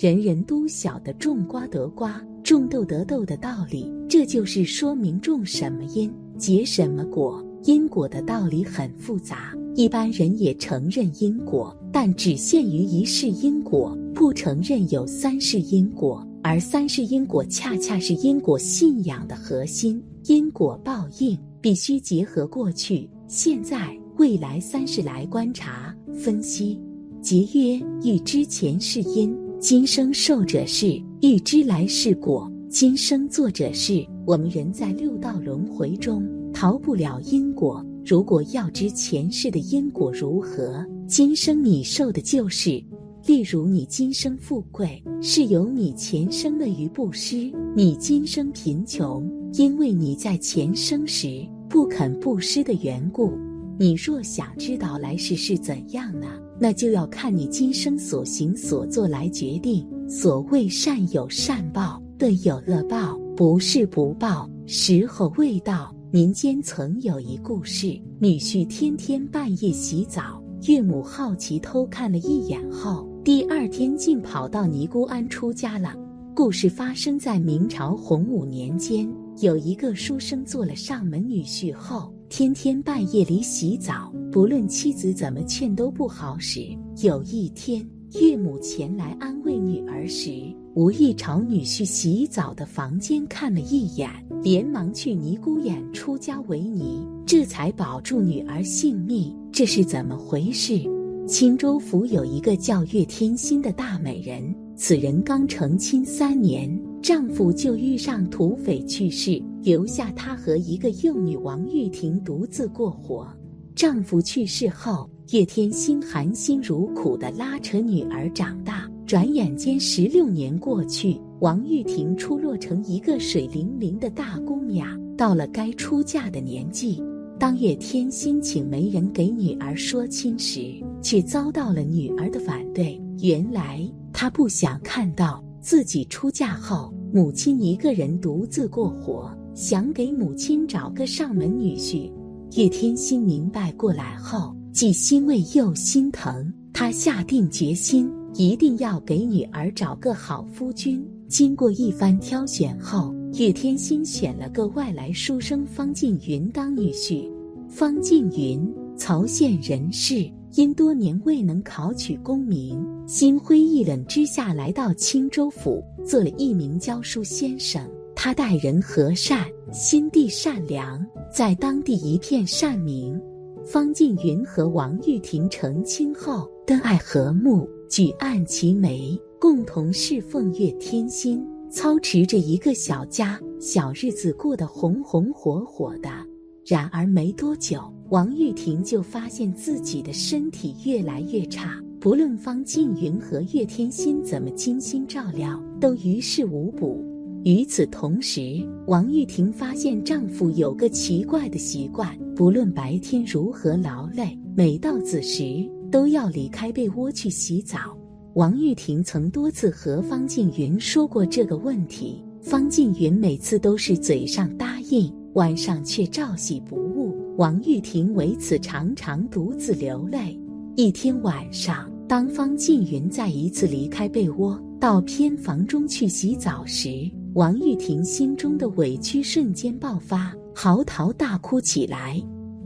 人人都晓得种瓜得瓜，种豆得豆的道理。这就是说明种什么因，结什么果。因果的道理很复杂，一般人也承认因果，但只限于一世因果，不承认有三世因果。而三世因果恰恰是因果信仰的核心。因果报应必须结合过去、现在、未来三世来观察、分析。节约欲知前世因，今生受者是；欲知来世果，今生作者是。我们人在六道轮回中。逃不了因果。如果要知前世的因果如何，今生你受的就是。例如，你今生富贵，是由你前生的于布施；你今生贫穷，因为你在前生时不肯布施的缘故。你若想知道来世是怎样呢？那就要看你今生所行所做来决定。所谓善有善报，恶有恶报，不是不报，时候未到。民间曾有一故事：女婿天天半夜洗澡，岳母好奇偷看了一眼后，第二天竟跑到尼姑庵出家了。故事发生在明朝洪武年间，有一个书生做了上门女婿后，天天半夜里洗澡，不论妻子怎么劝都不好使。有一天，岳母前来安慰女儿时，无意朝女婿洗澡的房间看了一眼。连忙去尼姑庵出家为尼，这才保住女儿性命。这是怎么回事？青州府有一个叫岳天心的大美人，此人刚成亲三年，丈夫就遇上土匪去世，留下她和一个幼女王玉婷独自过活。丈夫去世后，叶天心含辛茹苦地拉扯女儿长大。转眼间十六年过去。王玉婷出落成一个水灵灵的大姑娘，到了该出嫁的年纪。当叶天心请媒人给女儿说亲时，却遭到了女儿的反对。原来她不想看到自己出嫁后，母亲一个人独自过活，想给母亲找个上门女婿。叶天心明白过来后，既欣慰又心疼，她下定决心，一定要给女儿找个好夫君。经过一番挑选后，岳天心选了个外来书生方静云当女婿。方静云，曹县人士，因多年未能考取功名，心灰意冷之下来到青州府，做了一名教书先生。他待人和善，心地善良，在当地一片善名。方静云和王玉婷成亲后，恩爱和睦，举案齐眉。共同侍奉岳天心，操持着一个小家，小日子过得红红火火的。然而没多久，王玉婷就发现自己的身体越来越差，不论方静云和岳天心怎么精心照料，都于事无补。与此同时，王玉婷发现丈夫有个奇怪的习惯，不论白天如何劳累，每到子时都要离开被窝去洗澡。王玉婷曾多次和方静云说过这个问题，方静云每次都是嘴上答应，晚上却照洗不误。王玉婷为此常常独自流泪。一天晚上，当方静云再一次离开被窝到偏房中去洗澡时，王玉婷心中的委屈瞬间爆发，嚎啕大哭起来。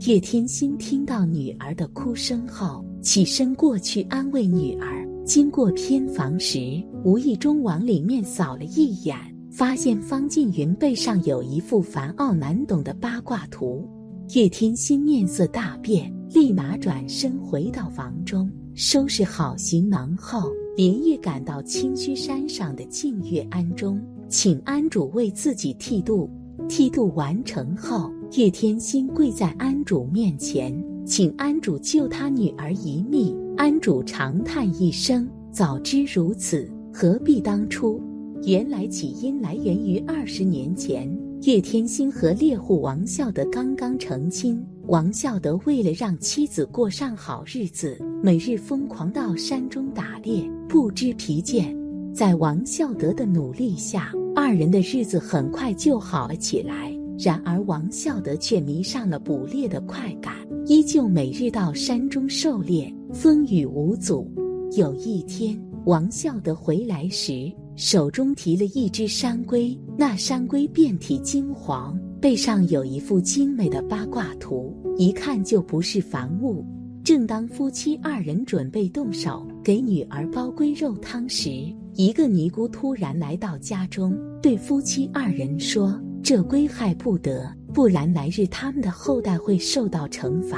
叶天心听到女儿的哭声后，起身过去安慰女儿。经过偏房时，无意中往里面扫了一眼，发现方静云背上有一幅繁奥难懂的八卦图。叶天心面色大变，立马转身回到房中，收拾好行囊后，连夜赶到清虚山上的净月庵中，请庵主为自己剃度。剃度完成后，叶天心跪在庵主面前，请庵主救他女儿一命。庵主长叹一声：“早知如此，何必当初？”原来起因来源于二十年前，岳天心和猎户王孝德刚刚成亲。王孝德为了让妻子过上好日子，每日疯狂到山中打猎，不知疲倦。在王孝德的努力下，二人的日子很快就好了起来。然而，王孝德却迷上了捕猎的快感，依旧每日到山中狩猎。风雨无阻。有一天，王孝德回来时，手中提了一只山龟，那山龟遍体金黄，背上有一幅精美的八卦图，一看就不是凡物。正当夫妻二人准备动手给女儿煲龟肉汤时，一个尼姑突然来到家中，对夫妻二人说：“这龟害不得，不然来日他们的后代会受到惩罚。”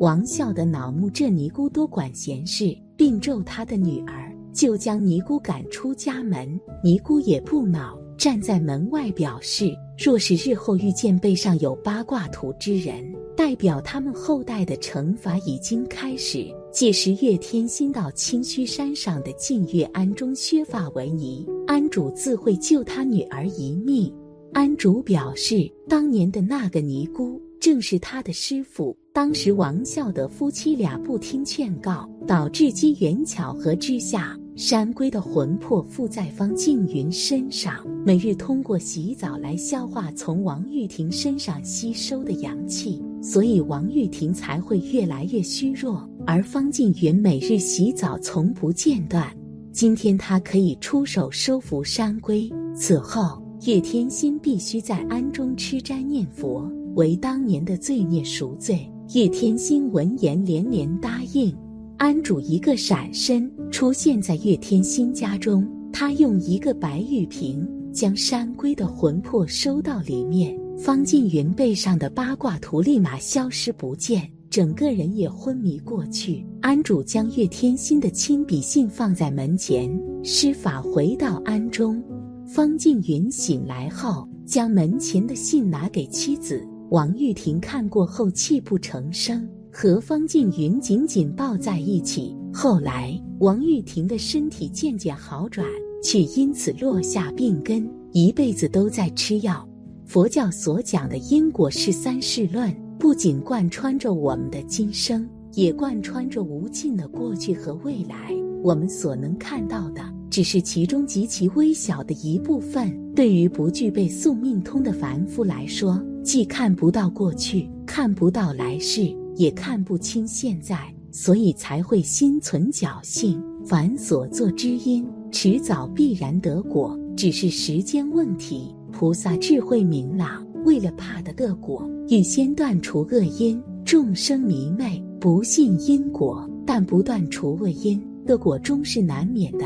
王孝的恼怒这尼姑多管闲事，并咒他的女儿，就将尼姑赶出家门。尼姑也不恼，站在门外表示，若是日后遇见背上有八卦图之人，代表他们后代的惩罚已经开始。届时月天心到清虚山上的净月庵中削发为尼，庵主自会救他女儿一命。庵主表示，当年的那个尼姑。正是他的师傅。当时王孝德夫妻俩不听劝告，导致机缘巧合之下，山龟的魂魄附在方静云身上，每日通过洗澡来消化从王玉婷身上吸收的阳气，所以王玉婷才会越来越虚弱。而方静云每日洗澡从不间断。今天他可以出手收服山龟，此后叶天心必须在庵中吃斋念佛。为当年的罪孽赎罪，叶天心闻言连连答应。安主一个闪身出现在岳天心家中，他用一个白玉瓶将山龟的魂魄收到里面。方静云背上的八卦图立马消失不见，整个人也昏迷过去。安主将岳天心的亲笔信放在门前，施法回到庵中。方静云醒来后，将门前的信拿给妻子。王玉婷看过后泣不成声，和方静云紧紧抱在一起。后来，王玉婷的身体渐渐好转，却因此落下病根，一辈子都在吃药。佛教所讲的因果是三世论，不仅贯穿着我们的今生，也贯穿着无尽的过去和未来。我们所能看到的，只是其中极其微小的一部分。对于不具备宿命通的凡夫来说，既看不到过去，看不到来世，也看不清现在，所以才会心存侥幸。凡所作之因，迟早必然得果，只是时间问题。菩萨智慧明朗，为了怕得恶果，预先断除恶因。众生迷昧，不信因果，但不断除恶因，恶果终是难免的。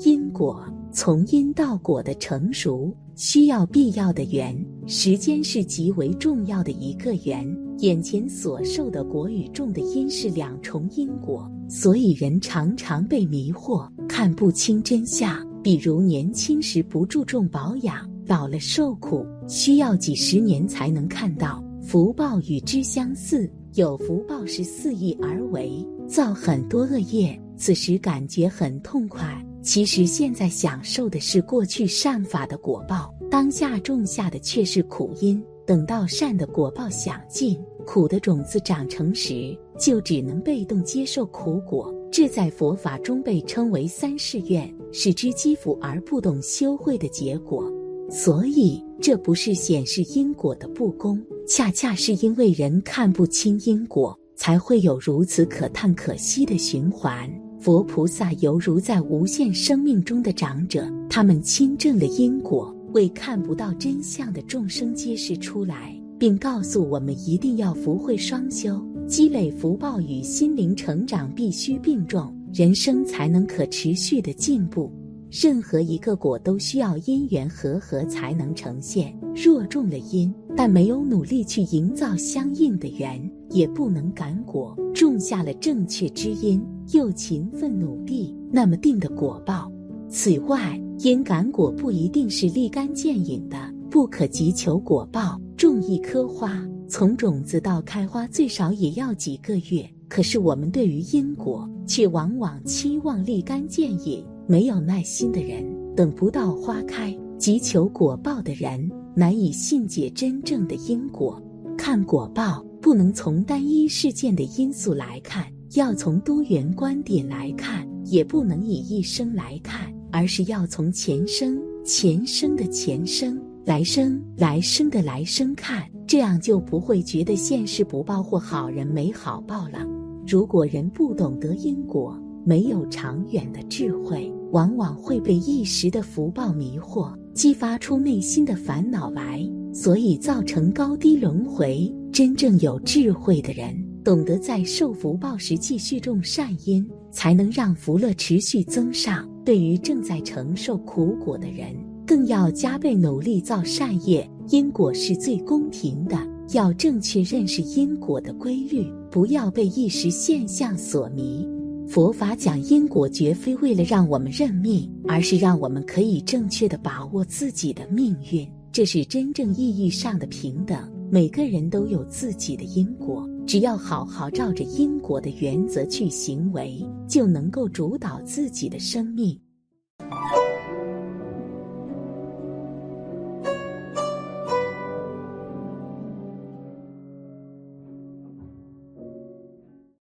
因果从因到果的成熟。需要必要的缘，时间是极为重要的一个缘。眼前所受的果与种的因是两重因果，所以人常常被迷惑，看不清真相。比如年轻时不注重保养，老了受苦，需要几十年才能看到。福报与之相似，有福报是肆意而为，造很多恶业，此时感觉很痛快。其实现在享受的是过去善法的果报，当下种下的却是苦因。等到善的果报享尽，苦的种子长成时，就只能被动接受苦果。这在佛法中被称为三世愿，是知积福而不懂修慧的结果。所以，这不是显示因果的不公，恰恰是因为人看不清因果，才会有如此可叹可惜的循环。佛菩萨犹如在无限生命中的长者，他们亲证了因果，为看不到真相的众生揭示出来，并告诉我们一定要福慧双修，积累福报与心灵成长必须并重，人生才能可持续的进步。任何一个果都需要因缘和合才能呈现。若种了因，但没有努力去营造相应的缘，也不能感果。种下了正确之因，又勤奋努力，那么定的果报。此外，因感果不一定是立竿见影的，不可急求果报。种一棵花，从种子到开花，最少也要几个月。可是我们对于因果，却往往期望立竿见影。没有耐心的人，等不到花开；急求果报的人，难以信解真正的因果。看果报，不能从单一事件的因素来看，要从多元观点来看；也不能以一生来看，而是要从前生、前生的前生、来生、来生的来生看。这样就不会觉得现世不报或好人没好报了。如果人不懂得因果，没有长远的智慧，往往会被一时的福报迷惑，激发出内心的烦恼来，所以造成高低轮回。真正有智慧的人，懂得在受福报时继续种善因，才能让福乐持续增上。对于正在承受苦果的人，更要加倍努力造善业。因果是最公平的，要正确认识因果的规律，不要被一时现象所迷。佛法讲因果，绝非为了让我们认命，而是让我们可以正确的把握自己的命运。这是真正意义上的平等。每个人都有自己的因果，只要好好照着因果的原则去行为，就能够主导自己的生命。